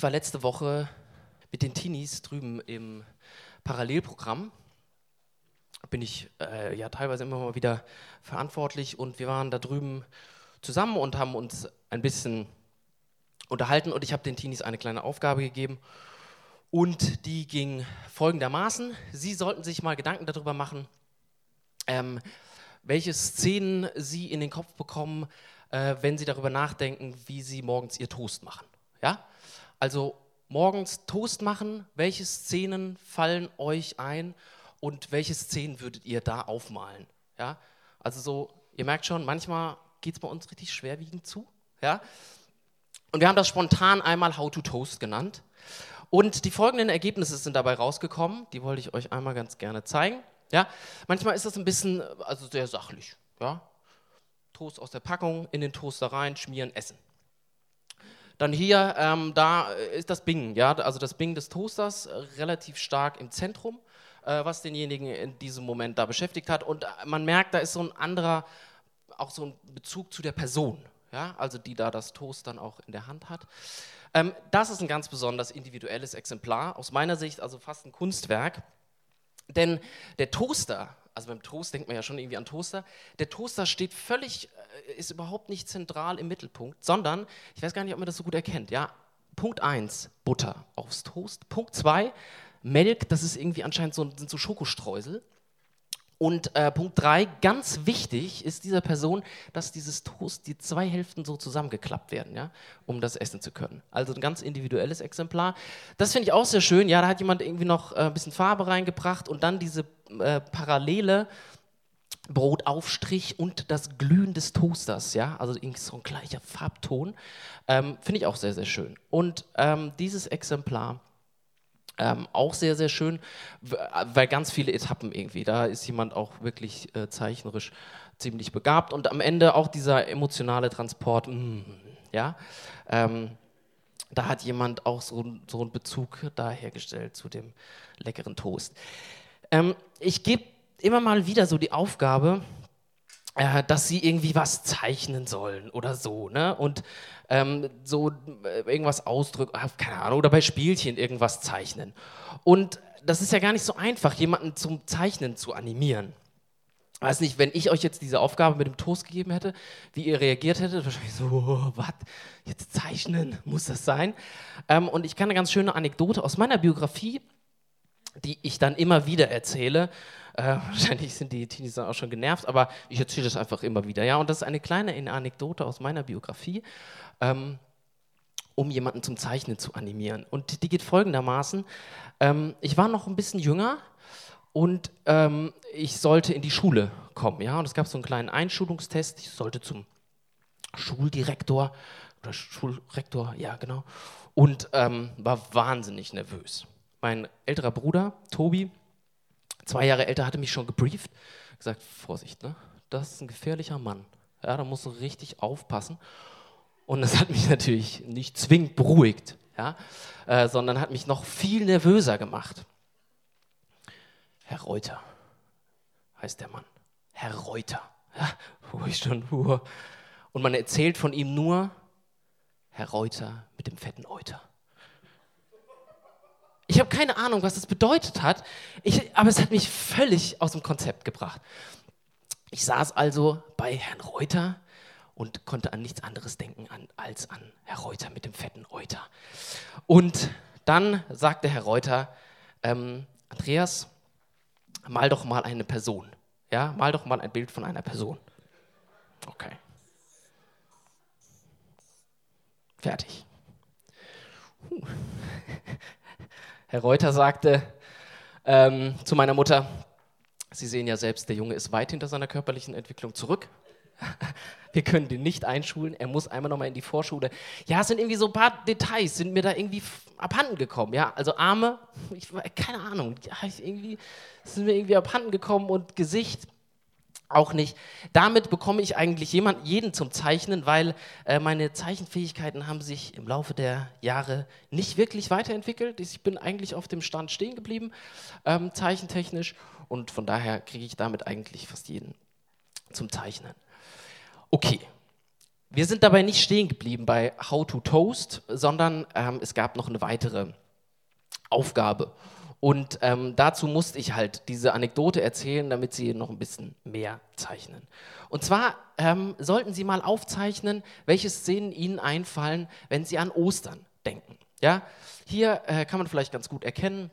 Ich war letzte Woche mit den Teenies drüben im Parallelprogramm. Bin ich äh, ja teilweise immer mal wieder verantwortlich und wir waren da drüben zusammen und haben uns ein bisschen unterhalten und ich habe den Teenies eine kleine Aufgabe gegeben und die ging folgendermaßen. Sie sollten sich mal Gedanken darüber machen, ähm, welche Szenen sie in den Kopf bekommen, äh, wenn sie darüber nachdenken, wie sie morgens ihr Toast machen. Ja? Also morgens Toast machen, welche Szenen fallen euch ein und welche Szenen würdet ihr da aufmalen? Ja? Also so, ihr merkt schon, manchmal geht es bei uns richtig schwerwiegend zu. Ja? Und wir haben das spontan einmal How to Toast genannt. Und die folgenden Ergebnisse sind dabei rausgekommen, die wollte ich euch einmal ganz gerne zeigen. Ja? Manchmal ist das ein bisschen, also sehr sachlich. Ja? Toast aus der Packung, in den Toaster rein, schmieren, essen. Dann hier, ähm, da ist das Bing, ja, also das Bing des Toasters äh, relativ stark im Zentrum, äh, was denjenigen in diesem Moment da beschäftigt hat. Und äh, man merkt, da ist so ein anderer, auch so ein Bezug zu der Person, ja, also die da das Toast dann auch in der Hand hat. Ähm, das ist ein ganz besonders individuelles Exemplar, aus meiner Sicht also fast ein Kunstwerk. Denn der Toaster, also beim Toast denkt man ja schon irgendwie an Toaster, der Toaster steht völlig ist überhaupt nicht zentral im Mittelpunkt, sondern, ich weiß gar nicht, ob man das so gut erkennt, ja, Punkt 1, Butter aufs Toast. Punkt 2, Melk, das ist irgendwie anscheinend so, sind so Schokostreusel. Und äh, Punkt 3, ganz wichtig ist dieser Person, dass dieses Toast, die zwei Hälften so zusammengeklappt werden, ja, um das essen zu können. Also ein ganz individuelles Exemplar. Das finde ich auch sehr schön. Ja, da hat jemand irgendwie noch äh, ein bisschen Farbe reingebracht und dann diese äh, Parallele Brotaufstrich und das Glühen des Toasters, ja, also irgendwie so ein gleicher Farbton, ähm, finde ich auch sehr, sehr schön. Und ähm, dieses Exemplar ähm, auch sehr, sehr schön, weil ganz viele Etappen irgendwie, da ist jemand auch wirklich äh, zeichnerisch ziemlich begabt und am Ende auch dieser emotionale Transport, mm, ja, ähm, da hat jemand auch so, so einen Bezug da hergestellt zu dem leckeren Toast. Ähm, ich gebe immer mal wieder so die Aufgabe, äh, dass sie irgendwie was zeichnen sollen oder so, ne? Und ähm, so äh, irgendwas ausdrücken, ah, keine Ahnung, oder bei Spielchen irgendwas zeichnen. Und das ist ja gar nicht so einfach, jemanden zum Zeichnen zu animieren. Weiß nicht, wenn ich euch jetzt diese Aufgabe mit dem Toast gegeben hätte, wie ihr reagiert hättet, wahrscheinlich so, oh, was, jetzt zeichnen, muss das sein? Ähm, und ich kann eine ganz schöne Anekdote aus meiner Biografie, die ich dann immer wieder erzähle, äh, wahrscheinlich sind die Teenies dann auch schon genervt, aber ich erzähle das einfach immer wieder. Ja, und das ist eine kleine Anekdote aus meiner Biografie, ähm, um jemanden zum Zeichnen zu animieren. Und die geht folgendermaßen: ähm, Ich war noch ein bisschen jünger und ähm, ich sollte in die Schule kommen. Ja, und es gab so einen kleinen Einschulungstest. Ich sollte zum Schuldirektor oder Schulrektor, ja, genau. Und ähm, war wahnsinnig nervös. Mein älterer Bruder, Tobi, zwei Jahre älter, hatte mich schon gebrieft, gesagt, Vorsicht, ne? das ist ein gefährlicher Mann. Ja, da musst du richtig aufpassen. Und das hat mich natürlich nicht zwingend beruhigt, ja, äh, sondern hat mich noch viel nervöser gemacht. Herr Reuter heißt der Mann. Herr Reuter. Ja, wo ich schon, uh. Und man erzählt von ihm nur, Herr Reuter mit dem fetten Euter. Ich habe keine Ahnung, was das bedeutet hat, ich, aber es hat mich völlig aus dem Konzept gebracht. Ich saß also bei Herrn Reuter und konnte an nichts anderes denken an, als an Herr Reuter mit dem fetten Euter. Und dann sagte Herr Reuter, ähm, Andreas, mal doch mal eine Person. Ja, mal doch mal ein Bild von einer Person. Okay. Fertig. Huh. Herr Reuter sagte ähm, zu meiner Mutter, Sie sehen ja selbst, der Junge ist weit hinter seiner körperlichen Entwicklung zurück. Wir können den nicht einschulen, er muss einmal nochmal in die Vorschule. Ja, es sind irgendwie so ein paar Details, sind mir da irgendwie abhanden gekommen. Ja, also Arme, ich, keine Ahnung, ja, irgendwie sind mir irgendwie abhanden gekommen und Gesicht auch nicht. Damit bekomme ich eigentlich jemand, jeden zum Zeichnen, weil äh, meine Zeichenfähigkeiten haben sich im Laufe der Jahre nicht wirklich weiterentwickelt. Ich bin eigentlich auf dem Stand stehen geblieben, ähm, zeichentechnisch, und von daher kriege ich damit eigentlich fast jeden zum Zeichnen. Okay, Wir sind dabei nicht stehen geblieben bei How to Toast, sondern ähm, es gab noch eine weitere Aufgabe. Und ähm, dazu musste ich halt diese Anekdote erzählen, damit Sie noch ein bisschen mehr zeichnen. Und zwar ähm, sollten Sie mal aufzeichnen, welche Szenen Ihnen einfallen, wenn Sie an Ostern denken. Ja? Hier äh, kann man vielleicht ganz gut erkennen,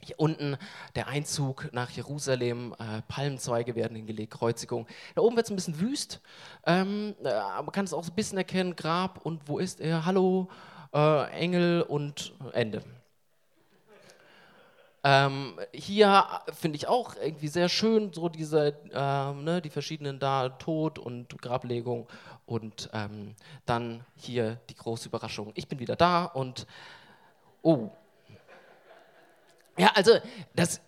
hier unten der Einzug nach Jerusalem, äh, Palmzweige werden hingelegt, Kreuzigung. Da oben wird es ein bisschen wüst, ähm, äh, man kann es auch ein bisschen erkennen, Grab und wo ist er? Hallo, äh, Engel und Ende. Ähm, hier finde ich auch irgendwie sehr schön, so diese, ähm, ne, die verschiedenen da, Tod und Grablegung und ähm, dann hier die große Überraschung. Ich bin wieder da und, oh. Ja, also, das,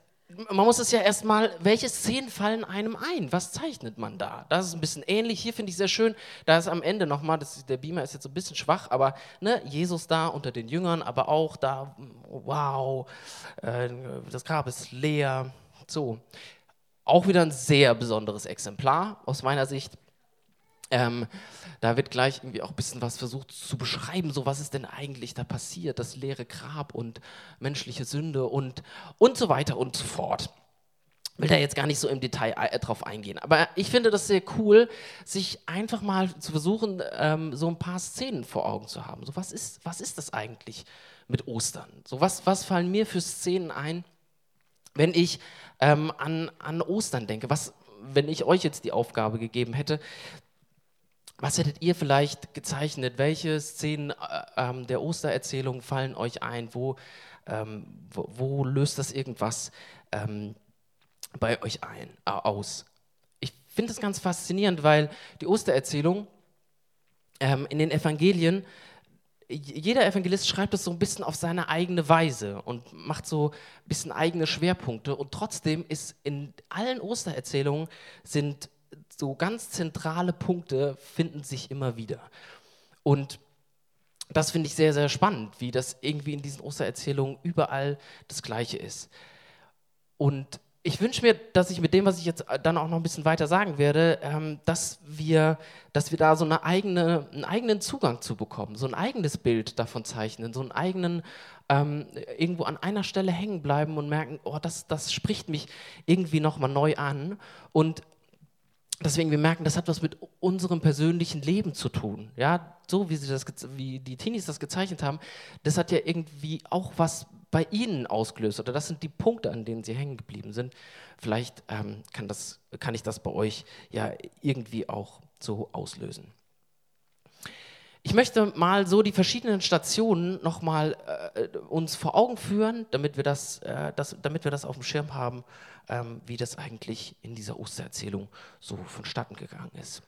man muss es ja erstmal, welche Szenen fallen einem ein? Was zeichnet man da? Das ist ein bisschen ähnlich. Hier finde ich sehr schön, da ist am Ende nochmal, der Beamer ist jetzt so ein bisschen schwach, aber ne, Jesus da unter den Jüngern, aber auch da, wow, äh, das Grab ist leer. So. Auch wieder ein sehr besonderes Exemplar aus meiner Sicht. Ähm, da wird gleich irgendwie auch ein bisschen was versucht zu beschreiben, so was ist denn eigentlich da passiert, das leere Grab und menschliche Sünde und, und so weiter und so fort. Will da jetzt gar nicht so im Detail äh, drauf eingehen, aber ich finde das sehr cool, sich einfach mal zu versuchen, ähm, so ein paar Szenen vor Augen zu haben. So was ist, was ist das eigentlich mit Ostern? So was, was fallen mir für Szenen ein, wenn ich ähm, an, an Ostern denke? Was, wenn ich euch jetzt die Aufgabe gegeben hätte, was hättet ihr vielleicht gezeichnet? Welche Szenen äh, ähm, der Ostererzählung fallen euch ein? Wo, ähm, wo, wo, löst das irgendwas ähm, bei euch ein, äh, aus? Ich finde das ganz faszinierend, weil die Ostererzählung ähm, in den Evangelien, jeder Evangelist schreibt es so ein bisschen auf seine eigene Weise und macht so ein bisschen eigene Schwerpunkte. Und trotzdem ist in allen Ostererzählungen sind so ganz zentrale Punkte finden sich immer wieder. Und das finde ich sehr, sehr spannend, wie das irgendwie in diesen Ostererzählungen überall das Gleiche ist. Und ich wünsche mir, dass ich mit dem, was ich jetzt dann auch noch ein bisschen weiter sagen werde, ähm, dass, wir, dass wir da so eine eigene, einen eigenen Zugang zu bekommen, so ein eigenes Bild davon zeichnen, so einen eigenen, ähm, irgendwo an einer Stelle hängen bleiben und merken, oh, das, das spricht mich irgendwie nochmal neu an. Und deswegen, wir merken, das hat was mit unserem persönlichen Leben zu tun. Ja, so wie, sie das, wie die Teenies das gezeichnet haben, das hat ja irgendwie auch was bei ihnen ausgelöst. Oder das sind die Punkte, an denen sie hängen geblieben sind. Vielleicht ähm, kann, das, kann ich das bei euch ja irgendwie auch so auslösen. Ich möchte mal so die verschiedenen Stationen nochmal äh, uns vor Augen führen, damit wir das, äh, das, damit wir das auf dem Schirm haben, ähm, wie das eigentlich in dieser Ostererzählung so vonstatten gegangen ist.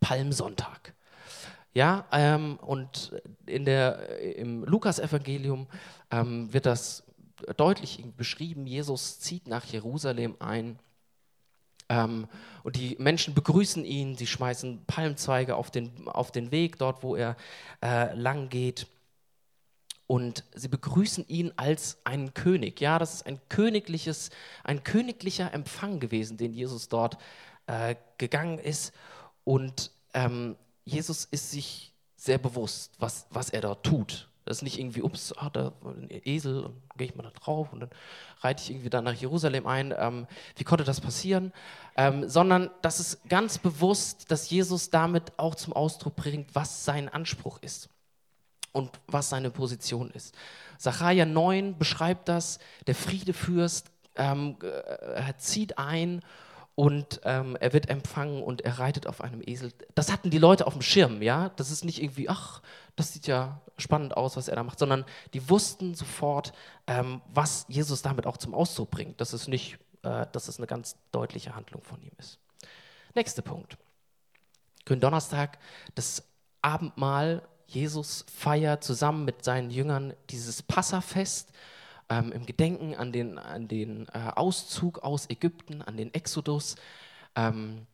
Palmsonntag. Ja, ähm, und in der, im Lukas-Evangelium ähm, wird das deutlich beschrieben. Jesus zieht nach Jerusalem ein und die Menschen begrüßen ihn, sie schmeißen Palmzweige auf den, auf den Weg, dort wo er äh, lang geht. Und sie begrüßen ihn als einen König. Ja, das ist ein königliches, ein königlicher Empfang gewesen, den Jesus dort äh, gegangen ist. Und ähm, Jesus ist sich sehr bewusst, was, was er dort tut. Das ist nicht irgendwie, ups, ah, da ein Esel und gehe ich mal da drauf und dann reite ich irgendwie da nach Jerusalem ein. Ähm, wie konnte das passieren? Ähm, sondern das ist ganz bewusst, dass Jesus damit auch zum Ausdruck bringt, was sein Anspruch ist und was seine Position ist. Sacharja 9 beschreibt das, der Friedefürst ähm, äh, zieht ein und ähm, er wird empfangen und er reitet auf einem Esel. Das hatten die Leute auf dem Schirm, ja. Das ist nicht irgendwie, ach, das sieht ja spannend aus, was er da macht, sondern die wussten sofort, ähm, was Jesus damit auch zum Ausdruck bringt. Das ist nicht, äh, dass es eine ganz deutliche Handlung von ihm ist. Nächster Punkt. Gründonnerstag, das Abendmahl. Jesus feiert zusammen mit seinen Jüngern dieses Passafest ähm, im Gedenken an den, an den äh, Auszug aus Ägypten, an den Exodus. Ähm,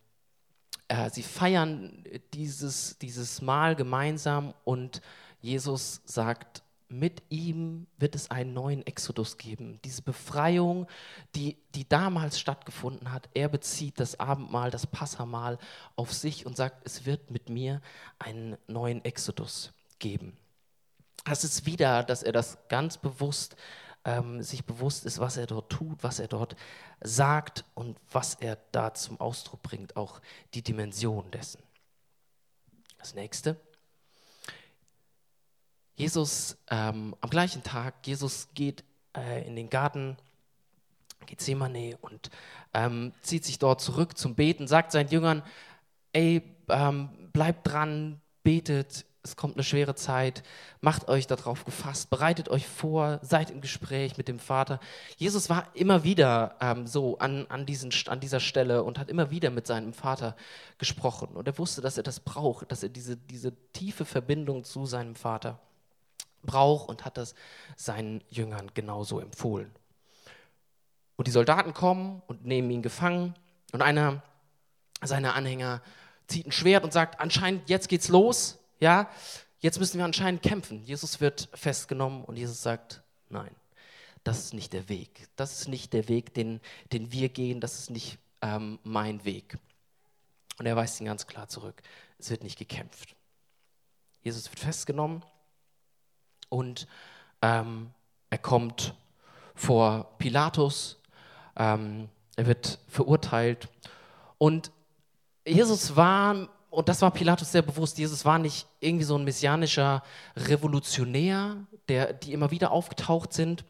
äh, sie feiern dieses, dieses Mahl gemeinsam und Jesus sagt mit ihm wird es einen neuen Exodus geben. Diese Befreiung, die, die damals stattgefunden hat, er bezieht das Abendmahl, das Passamahl auf sich und sagt, es wird mit mir einen neuen Exodus geben. Das ist wieder, dass er das ganz bewusst ähm, sich bewusst ist, was er dort tut, was er dort sagt und was er da zum Ausdruck bringt, auch die Dimension dessen. Das nächste. Jesus ähm, am gleichen Tag, Jesus geht äh, in den Garten Gethsemane und ähm, zieht sich dort zurück zum Beten, sagt seinen Jüngern, ey, ähm, bleibt dran, betet, es kommt eine schwere Zeit, macht euch darauf gefasst, bereitet euch vor, seid im Gespräch mit dem Vater. Jesus war immer wieder ähm, so an, an, diesen, an dieser Stelle und hat immer wieder mit seinem Vater gesprochen. Und er wusste, dass er das braucht, dass er diese, diese tiefe Verbindung zu seinem Vater braucht und hat das seinen Jüngern genauso empfohlen. Und die Soldaten kommen und nehmen ihn gefangen und einer seiner Anhänger zieht ein Schwert und sagt, anscheinend jetzt geht's los ja, jetzt müssen wir anscheinend kämpfen. Jesus wird festgenommen und Jesus sagt, nein, das ist nicht der Weg. Das ist nicht der Weg, den, den wir gehen, das ist nicht ähm, mein Weg. Und er weist ihn ganz klar zurück. Es wird nicht gekämpft. Jesus wird festgenommen und ähm, er kommt vor Pilatus. Ähm, er wird verurteilt. Und Jesus war und das war Pilatus sehr bewusst, Jesus war nicht irgendwie so ein messianischer Revolutionär, der, die immer wieder aufgetaucht sind,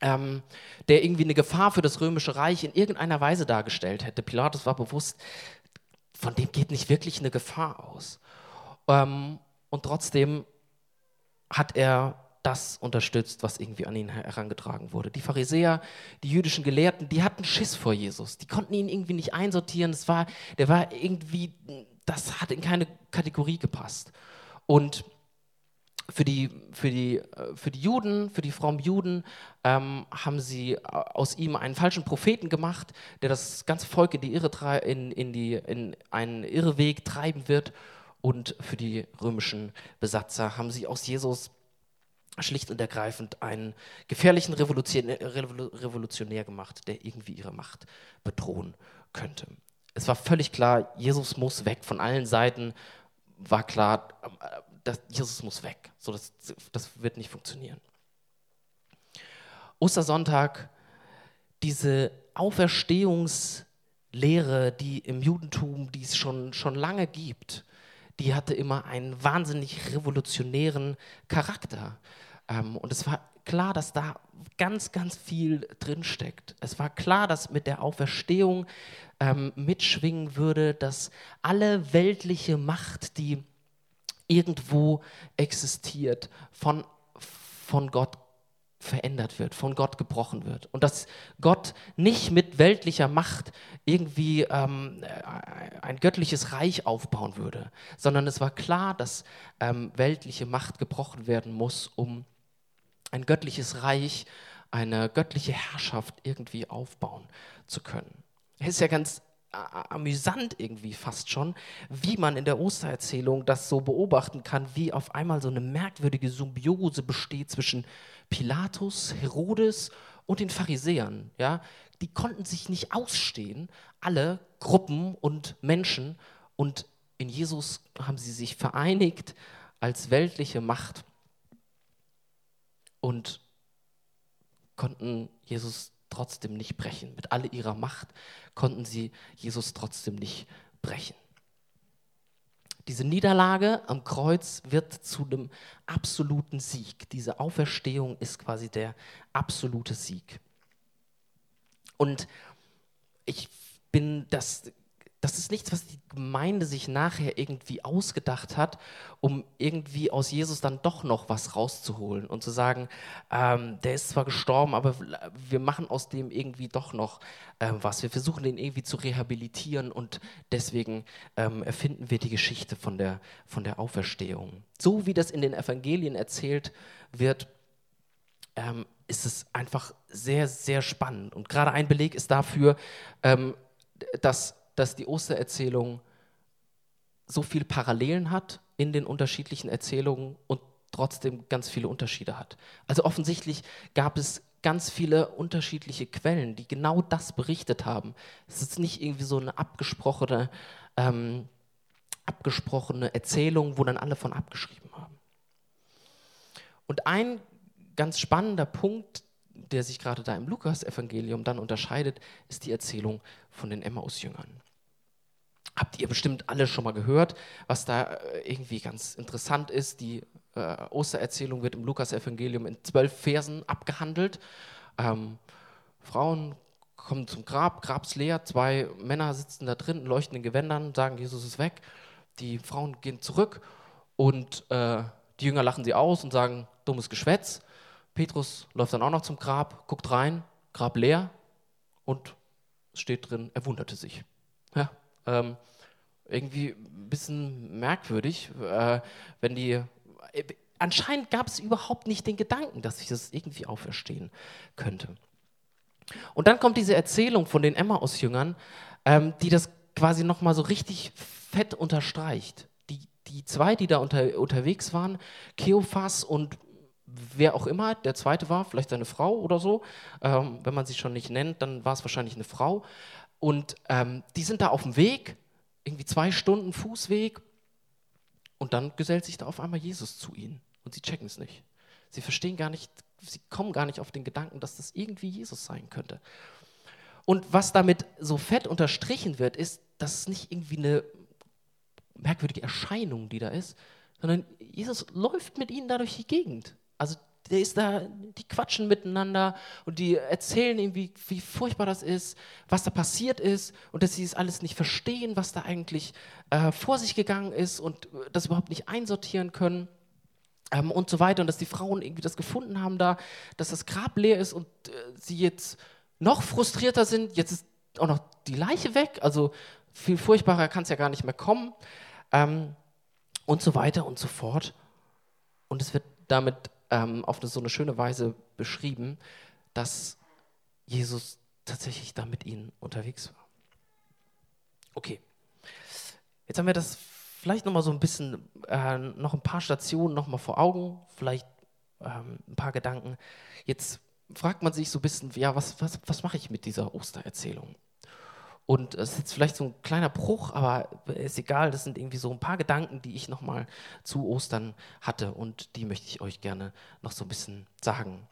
ähm, der irgendwie eine Gefahr für das römische Reich in irgendeiner Weise dargestellt hätte. Pilatus war bewusst, von dem geht nicht wirklich eine Gefahr aus. Ähm, und trotzdem hat er das unterstützt, was irgendwie an ihn herangetragen wurde. Die Pharisäer, die jüdischen Gelehrten, die hatten Schiss vor Jesus. Die konnten ihn irgendwie nicht einsortieren. Das war, der war irgendwie das hat in keine Kategorie gepasst. Und für die, für die, äh, für die Juden, für die frommen Juden, ähm, haben sie äh, aus ihm einen falschen Propheten gemacht, der das ganze Volk in, die Irre, in, in, die, in einen Irreweg treiben wird. Und für die römischen Besatzer haben sie aus Jesus schlicht und ergreifend einen gefährlichen Revolutionär gemacht, der irgendwie ihre Macht bedrohen könnte es war völlig klar, Jesus muss weg. Von allen Seiten war klar, dass Jesus muss weg. So, das, das wird nicht funktionieren. Ostersonntag, diese Auferstehungslehre, die im Judentum, die es schon, schon lange gibt, die hatte immer einen wahnsinnig revolutionären Charakter. Ähm, und es war klar, dass da ganz, ganz viel drinsteckt. Es war klar, dass mit der Auferstehung ähm, mitschwingen würde, dass alle weltliche Macht, die irgendwo existiert, von, von Gott verändert wird, von Gott gebrochen wird. Und dass Gott nicht mit weltlicher Macht irgendwie ähm, ein göttliches Reich aufbauen würde, sondern es war klar, dass ähm, weltliche Macht gebrochen werden muss, um ein göttliches Reich, eine göttliche Herrschaft irgendwie aufbauen zu können. Es ist ja ganz amüsant irgendwie fast schon, wie man in der Ostererzählung das so beobachten kann, wie auf einmal so eine merkwürdige Symbiose besteht zwischen Pilatus, Herodes und den Pharisäern. Ja? Die konnten sich nicht ausstehen, alle Gruppen und Menschen, und in Jesus haben sie sich vereinigt als weltliche Macht und konnten Jesus trotzdem nicht brechen. Mit all ihrer Macht konnten sie Jesus trotzdem nicht brechen. Diese Niederlage am Kreuz wird zu einem absoluten Sieg. Diese Auferstehung ist quasi der absolute Sieg. Und ich bin das das ist nichts, was die Gemeinde sich nachher irgendwie ausgedacht hat, um irgendwie aus Jesus dann doch noch was rauszuholen und zu sagen, ähm, der ist zwar gestorben, aber wir machen aus dem irgendwie doch noch äh, was. Wir versuchen den irgendwie zu rehabilitieren und deswegen ähm, erfinden wir die Geschichte von der, von der Auferstehung. So wie das in den Evangelien erzählt wird, ähm, ist es einfach sehr, sehr spannend. Und gerade ein Beleg ist dafür, ähm, dass dass die Ostererzählung so viele Parallelen hat in den unterschiedlichen Erzählungen und trotzdem ganz viele Unterschiede hat. Also offensichtlich gab es ganz viele unterschiedliche Quellen, die genau das berichtet haben. Es ist nicht irgendwie so eine abgesprochene, ähm, abgesprochene Erzählung, wo dann alle von abgeschrieben haben. Und ein ganz spannender Punkt, der sich gerade da im Lukas-Evangelium dann unterscheidet, ist die Erzählung von den Emmaus-Jüngern. Habt ihr bestimmt alle schon mal gehört, was da äh, irgendwie ganz interessant ist. Die äh, Ostererzählung wird im Lukas-Evangelium in zwölf Versen abgehandelt. Ähm, Frauen kommen zum Grab, Grab ist leer, zwei Männer sitzen da drin, leuchten in Gewändern, sagen, Jesus ist weg. Die Frauen gehen zurück und äh, die Jünger lachen sie aus und sagen, dummes Geschwätz. Petrus läuft dann auch noch zum Grab, guckt rein, Grab leer und es steht drin, er wunderte sich. Ähm, irgendwie ein bisschen merkwürdig, äh, wenn die. Äh, anscheinend gab es überhaupt nicht den Gedanken, dass ich das irgendwie auferstehen könnte. Und dann kommt diese Erzählung von den Emmaus-Jüngern, ähm, die das quasi nochmal so richtig fett unterstreicht. Die, die zwei, die da unter, unterwegs waren, Keophas und wer auch immer, der zweite war, vielleicht seine Frau oder so, ähm, wenn man sie schon nicht nennt, dann war es wahrscheinlich eine Frau. Und ähm, die sind da auf dem Weg, irgendwie zwei Stunden Fußweg, und dann gesellt sich da auf einmal Jesus zu ihnen. Und sie checken es nicht. Sie verstehen gar nicht, sie kommen gar nicht auf den Gedanken, dass das irgendwie Jesus sein könnte. Und was damit so fett unterstrichen wird, ist, dass es nicht irgendwie eine merkwürdige Erscheinung, die da ist, sondern Jesus läuft mit ihnen da durch die Gegend. Also der ist da, die quatschen miteinander und die erzählen ihm, wie, wie furchtbar das ist, was da passiert ist und dass sie es alles nicht verstehen, was da eigentlich äh, vor sich gegangen ist und das überhaupt nicht einsortieren können ähm, und so weiter. Und dass die Frauen irgendwie das gefunden haben da, dass das Grab leer ist und äh, sie jetzt noch frustrierter sind, jetzt ist auch noch die Leiche weg, also viel furchtbarer kann es ja gar nicht mehr kommen. Ähm, und so weiter und so fort. Und es wird damit ähm, auf so eine schöne Weise beschrieben, dass Jesus tatsächlich da mit ihnen unterwegs war. Okay, jetzt haben wir das vielleicht noch mal so ein bisschen, äh, noch ein paar Stationen noch mal vor Augen, vielleicht ähm, ein paar Gedanken. Jetzt fragt man sich so ein bisschen, ja, was, was, was mache ich mit dieser Ostererzählung? Und es ist jetzt vielleicht so ein kleiner Bruch, aber ist egal, das sind irgendwie so ein paar Gedanken, die ich nochmal zu Ostern hatte und die möchte ich euch gerne noch so ein bisschen sagen.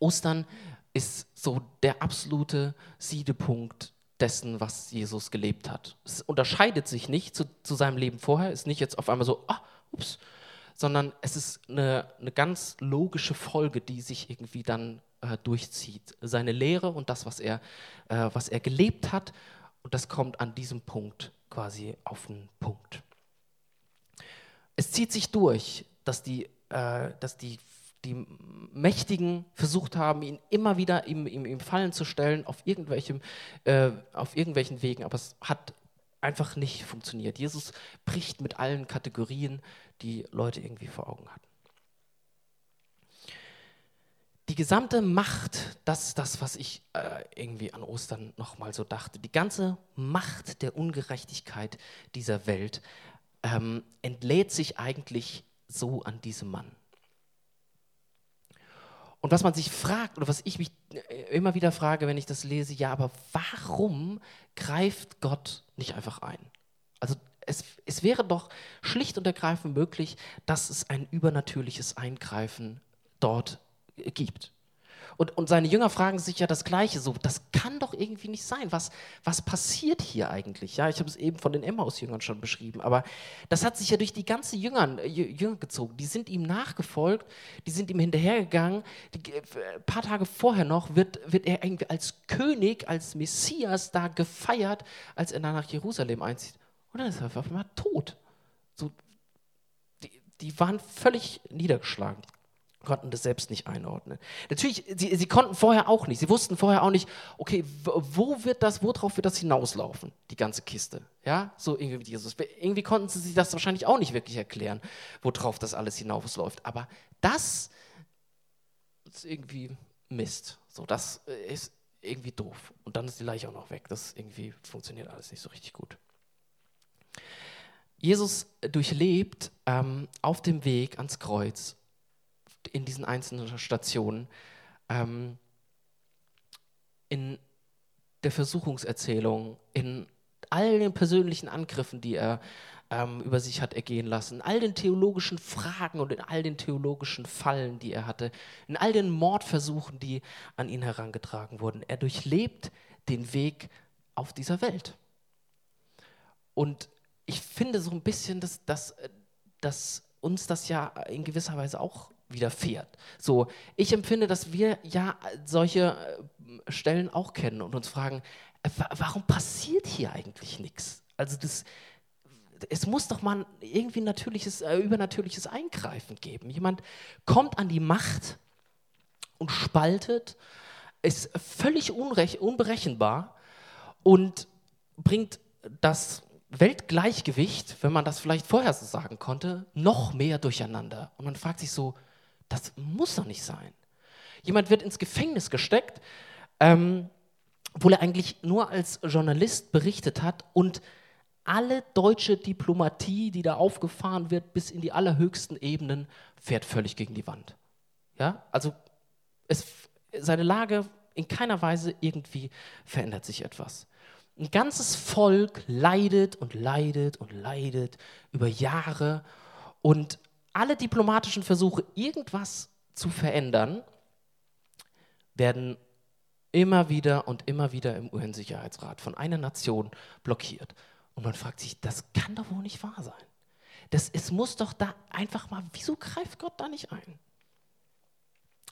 Ostern ist so der absolute Siedepunkt dessen, was Jesus gelebt hat. Es unterscheidet sich nicht zu, zu seinem Leben vorher, ist nicht jetzt auf einmal so, ah, ups, sondern es ist eine, eine ganz logische Folge, die sich irgendwie dann äh, durchzieht. Seine Lehre und das, was er, äh, was er gelebt hat. Und das kommt an diesem Punkt quasi auf den Punkt. Es zieht sich durch, dass die, äh, dass die, die Mächtigen versucht haben, ihn immer wieder ihm, ihm, ihm Fallen zu stellen auf, irgendwelchem, äh, auf irgendwelchen Wegen, aber es hat einfach nicht funktioniert. Jesus bricht mit allen Kategorien, die Leute irgendwie vor Augen hatten die gesamte Macht, das ist das, was ich äh, irgendwie an Ostern nochmal so dachte, die ganze Macht der Ungerechtigkeit dieser Welt ähm, entlädt sich eigentlich so an diesem Mann. Und was man sich fragt, oder was ich mich äh, immer wieder frage, wenn ich das lese, ja, aber warum greift Gott nicht einfach ein? Also es, es wäre doch schlicht und ergreifend möglich, dass es ein übernatürliches Eingreifen dort gibt. Und, und seine Jünger fragen sich ja das Gleiche, so, das kann doch irgendwie nicht sein. Was, was passiert hier eigentlich? Ja, ich habe es eben von den Emmaus-Jüngern schon beschrieben, aber das hat sich ja durch die ganze Jüngern, Jünger gezogen. Die sind ihm nachgefolgt, die sind ihm hinterhergegangen. Äh, ein paar Tage vorher noch wird, wird er irgendwie als König, als Messias da gefeiert, als er nach Jerusalem einzieht. Und dann ist er auf einmal tot. So, die, die waren völlig niedergeschlagen konnten das selbst nicht einordnen. Natürlich, sie, sie konnten vorher auch nicht. Sie wussten vorher auch nicht, okay, wo wird das, worauf wird das hinauslaufen, die ganze Kiste? Ja, so irgendwie mit Jesus. Irgendwie konnten sie sich das wahrscheinlich auch nicht wirklich erklären, worauf das alles hinausläuft. Aber das ist irgendwie Mist. So, das ist irgendwie doof. Und dann ist die Leiche auch noch weg. Das irgendwie funktioniert alles nicht so richtig gut. Jesus durchlebt ähm, auf dem Weg ans Kreuz in diesen einzelnen Stationen ähm, in der Versuchungserzählung, in all den persönlichen Angriffen, die er ähm, über sich hat ergehen lassen, in all den theologischen Fragen und in all den theologischen Fallen, die er hatte, in all den Mordversuchen, die an ihn herangetragen wurden. Er durchlebt den Weg auf dieser Welt. Und ich finde so ein bisschen, dass, dass, dass uns das ja in gewisser Weise auch widerfährt. So, ich empfinde, dass wir ja solche äh, Stellen auch kennen und uns fragen, äh, warum passiert hier eigentlich nichts? Also das, es muss doch mal irgendwie natürliches, äh, übernatürliches Eingreifen geben. Jemand kommt an die Macht und spaltet, ist völlig unberechenbar und bringt das Weltgleichgewicht, wenn man das vielleicht vorher so sagen konnte, noch mehr durcheinander. Und man fragt sich so, das muss doch nicht sein. Jemand wird ins Gefängnis gesteckt, ähm, obwohl er eigentlich nur als Journalist berichtet hat und alle deutsche Diplomatie, die da aufgefahren wird, bis in die allerhöchsten Ebenen, fährt völlig gegen die Wand. Ja, also es, seine Lage in keiner Weise irgendwie verändert sich etwas. Ein ganzes Volk leidet und leidet und leidet über Jahre und alle diplomatischen Versuche, irgendwas zu verändern, werden immer wieder und immer wieder im UN-Sicherheitsrat von einer Nation blockiert. Und man fragt sich, das kann doch wohl nicht wahr sein. Das, es muss doch da einfach mal, wieso greift Gott da nicht ein?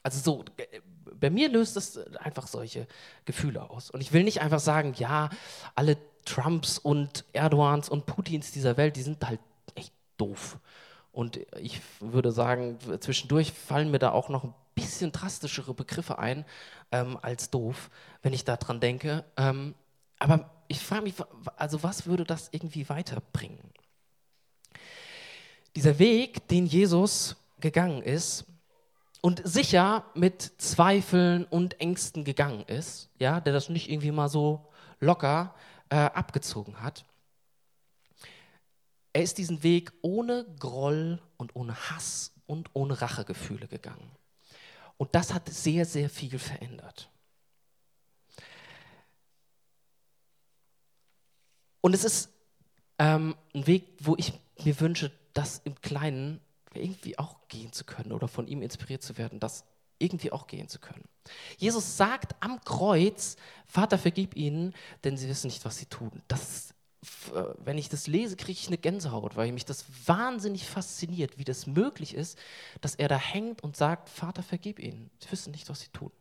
Also so, äh, bei mir löst es einfach solche Gefühle aus. Und ich will nicht einfach sagen, ja, alle Trumps und Erdogans und Putins dieser Welt, die sind halt echt doof. Und ich würde sagen, zwischendurch fallen mir da auch noch ein bisschen drastischere Begriffe ein ähm, als doof, wenn ich daran denke. Ähm, aber ich frage mich, also was würde das irgendwie weiterbringen? Dieser Weg, den Jesus gegangen ist und sicher mit Zweifeln und Ängsten gegangen ist, ja, der das nicht irgendwie mal so locker äh, abgezogen hat. Er ist diesen Weg ohne Groll und ohne Hass und ohne Rachegefühle gegangen. Und das hat sehr, sehr viel verändert. Und es ist ähm, ein Weg, wo ich mir wünsche, das im Kleinen irgendwie auch gehen zu können oder von ihm inspiriert zu werden, das irgendwie auch gehen zu können. Jesus sagt am Kreuz, Vater, vergib ihnen, denn sie wissen nicht, was sie tun. Das, äh, wenn ich das lese, kriege ich eine Gänsehaut, weil mich das wahnsinnig fasziniert, wie das möglich ist, dass er da hängt und sagt, Vater, vergib ihnen. Sie wissen nicht, was sie tun.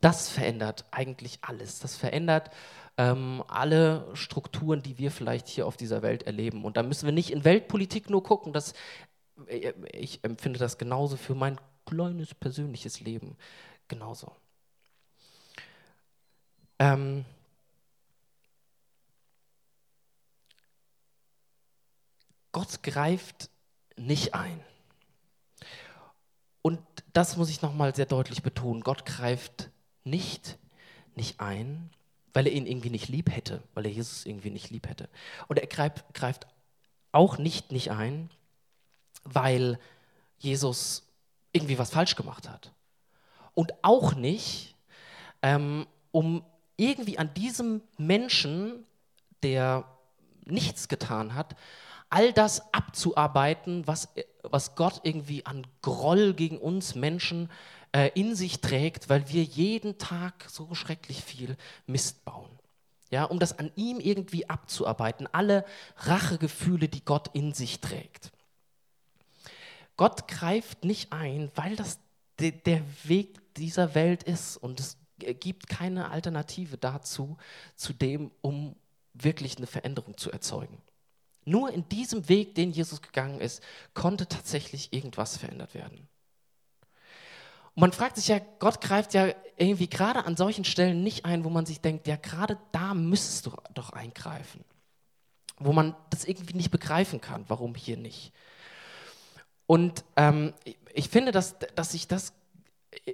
Das verändert eigentlich alles. Das verändert ähm, alle Strukturen, die wir vielleicht hier auf dieser Welt erleben. Und da müssen wir nicht in Weltpolitik nur gucken. Das, äh, ich empfinde das genauso für mein kleines persönliches Leben genauso. Ähm, Gott greift nicht ein. Und das muss ich nochmal sehr deutlich betonen. Gott greift nicht, nicht ein, weil er ihn irgendwie nicht lieb hätte, weil er Jesus irgendwie nicht lieb hätte. Und er greift, greift auch nicht nicht ein, weil Jesus irgendwie was falsch gemacht hat. Und auch nicht, ähm, um irgendwie an diesem Menschen, der nichts getan hat, all das abzuarbeiten, was, was Gott irgendwie an Groll gegen uns Menschen äh, in sich trägt, weil wir jeden Tag so schrecklich viel Mist bauen. Ja, um das an ihm irgendwie abzuarbeiten, alle Rachegefühle, die Gott in sich trägt. Gott greift nicht ein, weil das de, der Weg dieser Welt ist und es gibt keine Alternative dazu, zu dem, um wirklich eine Veränderung zu erzeugen. Nur in diesem Weg, den Jesus gegangen ist, konnte tatsächlich irgendwas verändert werden. Und man fragt sich ja, Gott greift ja irgendwie gerade an solchen Stellen nicht ein, wo man sich denkt, ja, gerade da müsstest du doch eingreifen. Wo man das irgendwie nicht begreifen kann, warum hier nicht. Und ähm, ich finde, dass, dass sich das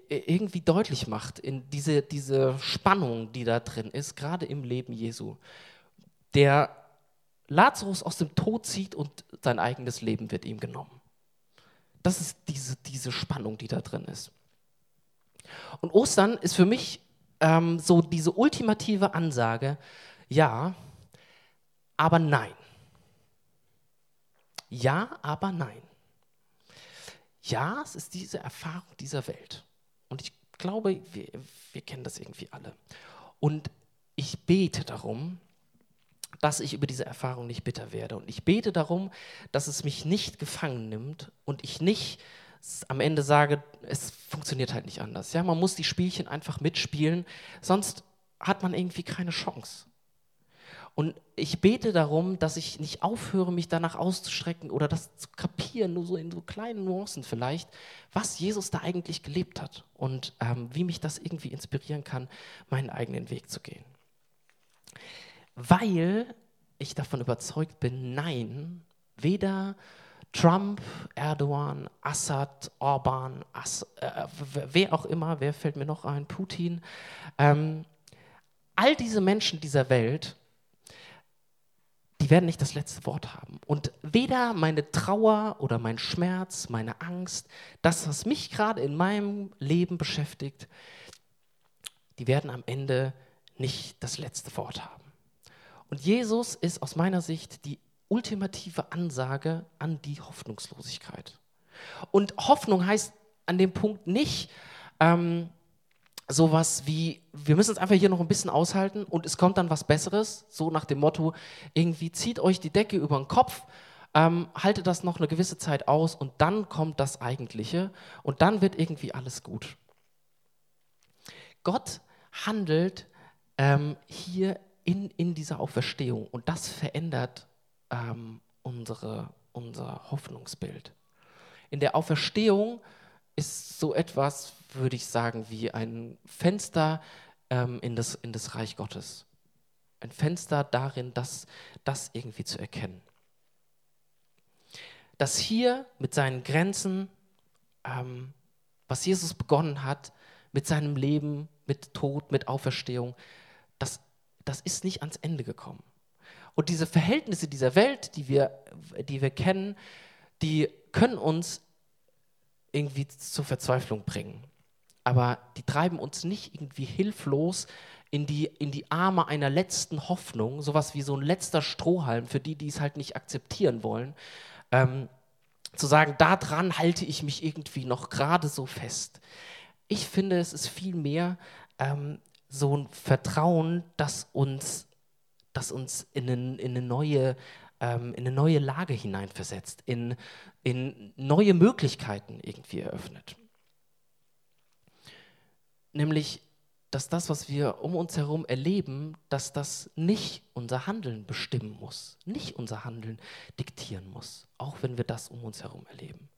irgendwie deutlich macht in diese, diese Spannung, die da drin ist, gerade im Leben Jesu. Der Lazarus aus dem Tod zieht und sein eigenes Leben wird ihm genommen. Das ist diese, diese Spannung, die da drin ist. Und Ostern ist für mich ähm, so diese ultimative Ansage, ja, aber nein. Ja, aber nein. Ja, es ist diese Erfahrung dieser Welt. Und ich glaube, wir, wir kennen das irgendwie alle. Und ich bete darum, dass ich über diese Erfahrung nicht bitter werde. Und ich bete darum, dass es mich nicht gefangen nimmt und ich nicht am Ende sage, es funktioniert halt nicht anders. Ja, man muss die Spielchen einfach mitspielen, sonst hat man irgendwie keine Chance. Und ich bete darum, dass ich nicht aufhöre, mich danach auszustrecken oder das zu kapieren, nur so in so kleinen Nuancen vielleicht, was Jesus da eigentlich gelebt hat und ähm, wie mich das irgendwie inspirieren kann, meinen eigenen Weg zu gehen. Weil ich davon überzeugt bin, nein, weder Trump, Erdogan, Assad, Orban, Ass, äh, wer auch immer, wer fällt mir noch ein, Putin, ähm, all diese Menschen dieser Welt, die werden nicht das letzte Wort haben. Und weder meine Trauer oder mein Schmerz, meine Angst, das, was mich gerade in meinem Leben beschäftigt, die werden am Ende nicht das letzte Wort haben. Und Jesus ist aus meiner Sicht die ultimative Ansage an die Hoffnungslosigkeit. Und Hoffnung heißt an dem Punkt nicht ähm, sowas wie, wir müssen es einfach hier noch ein bisschen aushalten und es kommt dann was Besseres, so nach dem Motto, irgendwie zieht euch die Decke über den Kopf, ähm, haltet das noch eine gewisse Zeit aus und dann kommt das Eigentliche und dann wird irgendwie alles gut. Gott handelt ähm, hier in, in dieser Auferstehung und das verändert ähm, unsere, unser Hoffnungsbild. In der Auferstehung ist so etwas, würde ich sagen, wie ein Fenster ähm, in, das, in das Reich Gottes. Ein Fenster darin, das, das irgendwie zu erkennen. Dass hier mit seinen Grenzen, ähm, was Jesus begonnen hat, mit seinem Leben, mit Tod, mit Auferstehung, das, ist nicht ans Ende gekommen. Und diese Verhältnisse dieser Welt, die wir, die wir kennen, die können uns irgendwie zur Verzweiflung bringen. Aber die treiben uns nicht irgendwie hilflos in die, in die Arme einer letzten Hoffnung, sowas wie so ein letzter Strohhalm für die, die es halt nicht akzeptieren wollen. Ähm, zu sagen, daran halte ich mich irgendwie noch gerade so fest. Ich finde, es ist vielmehr ähm, so ein Vertrauen, das uns das uns in, ein, in, eine, neue, ähm, in eine neue Lage hineinversetzt, in, in neue Möglichkeiten irgendwie eröffnet. Nämlich, dass das, was wir um uns herum erleben, dass das nicht unser Handeln bestimmen muss, nicht unser Handeln diktieren muss, auch wenn wir das um uns herum erleben.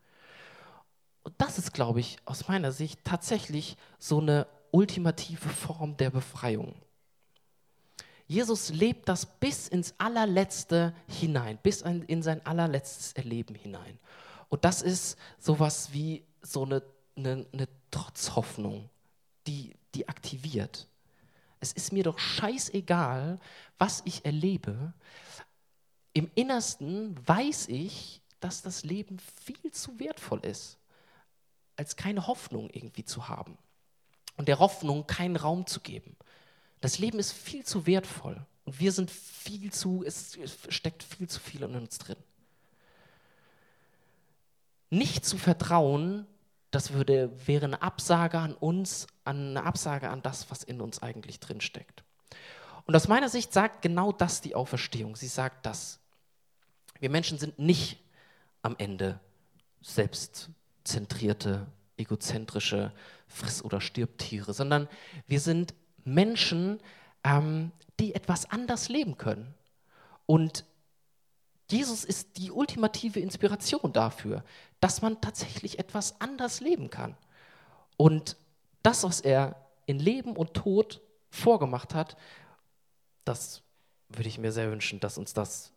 Und das ist, glaube ich, aus meiner Sicht tatsächlich so eine ultimative Form der Befreiung. Jesus lebt das bis ins allerletzte hinein, bis in sein allerletztes Erleben hinein. Und das ist sowas wie so eine, eine, eine Trotzhoffnung, die, die aktiviert. Es ist mir doch scheißegal, was ich erlebe. Im Innersten weiß ich, dass das Leben viel zu wertvoll ist, als keine Hoffnung irgendwie zu haben und der Hoffnung keinen Raum zu geben. Das Leben ist viel zu wertvoll und wir sind viel zu, es steckt viel zu viel in uns drin. Nicht zu vertrauen, das würde, wäre eine Absage an uns, eine Absage an das, was in uns eigentlich drin steckt. Und aus meiner Sicht sagt genau das die Auferstehung. Sie sagt das. Wir Menschen sind nicht am Ende selbstzentrierte, egozentrische Friss- oder Stirbtiere, sondern wir sind Menschen, ähm, die etwas anders leben können. Und Jesus ist die ultimative Inspiration dafür, dass man tatsächlich etwas anders leben kann. Und das, was er in Leben und Tod vorgemacht hat, das würde ich mir sehr wünschen, dass uns das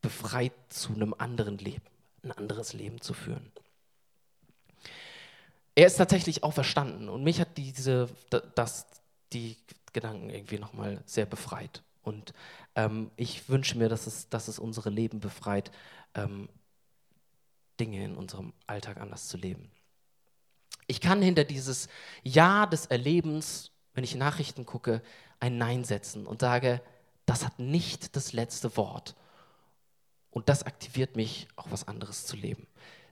befreit zu einem anderen Leben, ein anderes Leben zu führen. Er ist tatsächlich auch verstanden und mich hat diese, das, die Gedanken irgendwie nochmal sehr befreit. Und ähm, ich wünsche mir, dass es, dass es unsere Leben befreit, ähm, Dinge in unserem Alltag anders zu leben. Ich kann hinter dieses Ja des Erlebens, wenn ich Nachrichten gucke, ein Nein setzen und sage, das hat nicht das letzte Wort. Und das aktiviert mich, auch was anderes zu leben.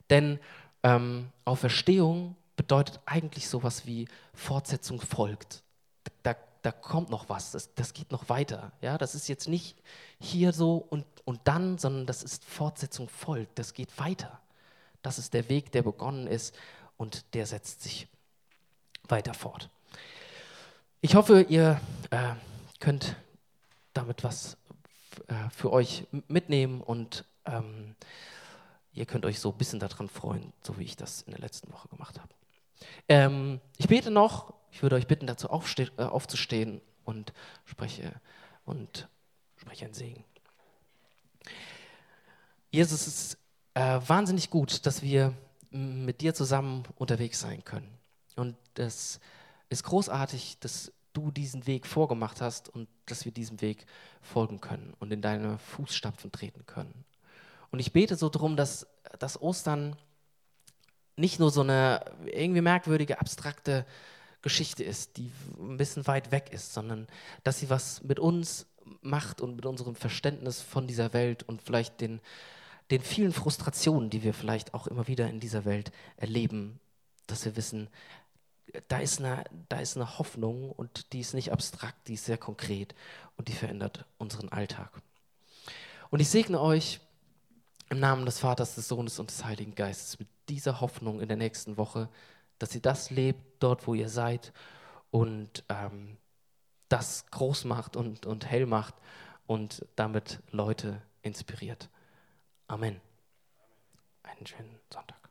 Denn ähm, Auferstehung bedeutet eigentlich sowas wie Fortsetzung folgt. Da, da kommt noch was, das, das geht noch weiter. Ja, das ist jetzt nicht hier so und, und dann, sondern das ist Fortsetzung folgt, das geht weiter. Das ist der Weg, der begonnen ist und der setzt sich weiter fort. Ich hoffe, ihr äh, könnt damit was äh, für euch mitnehmen und ähm, ihr könnt euch so ein bisschen daran freuen, so wie ich das in der letzten Woche gemacht habe. Ähm, ich bete noch, ich würde euch bitten, dazu äh, aufzustehen und spreche und spreche einen Segen. Jesus, es ist äh, wahnsinnig gut, dass wir mit dir zusammen unterwegs sein können. Und es ist großartig, dass du diesen Weg vorgemacht hast und dass wir diesem Weg folgen können und in deine Fußstapfen treten können. Und ich bete so darum, dass, dass Ostern nicht nur so eine irgendwie merkwürdige, abstrakte Geschichte ist, die ein bisschen weit weg ist, sondern dass sie was mit uns macht und mit unserem Verständnis von dieser Welt und vielleicht den, den vielen Frustrationen, die wir vielleicht auch immer wieder in dieser Welt erleben, dass wir wissen, da ist, eine, da ist eine Hoffnung und die ist nicht abstrakt, die ist sehr konkret und die verändert unseren Alltag. Und ich segne euch im Namen des Vaters, des Sohnes und des Heiligen Geistes mit dieser Hoffnung in der nächsten Woche, dass ihr das lebt, dort wo ihr seid und ähm, das groß macht und, und hell macht und damit Leute inspiriert. Amen. Einen schönen Sonntag.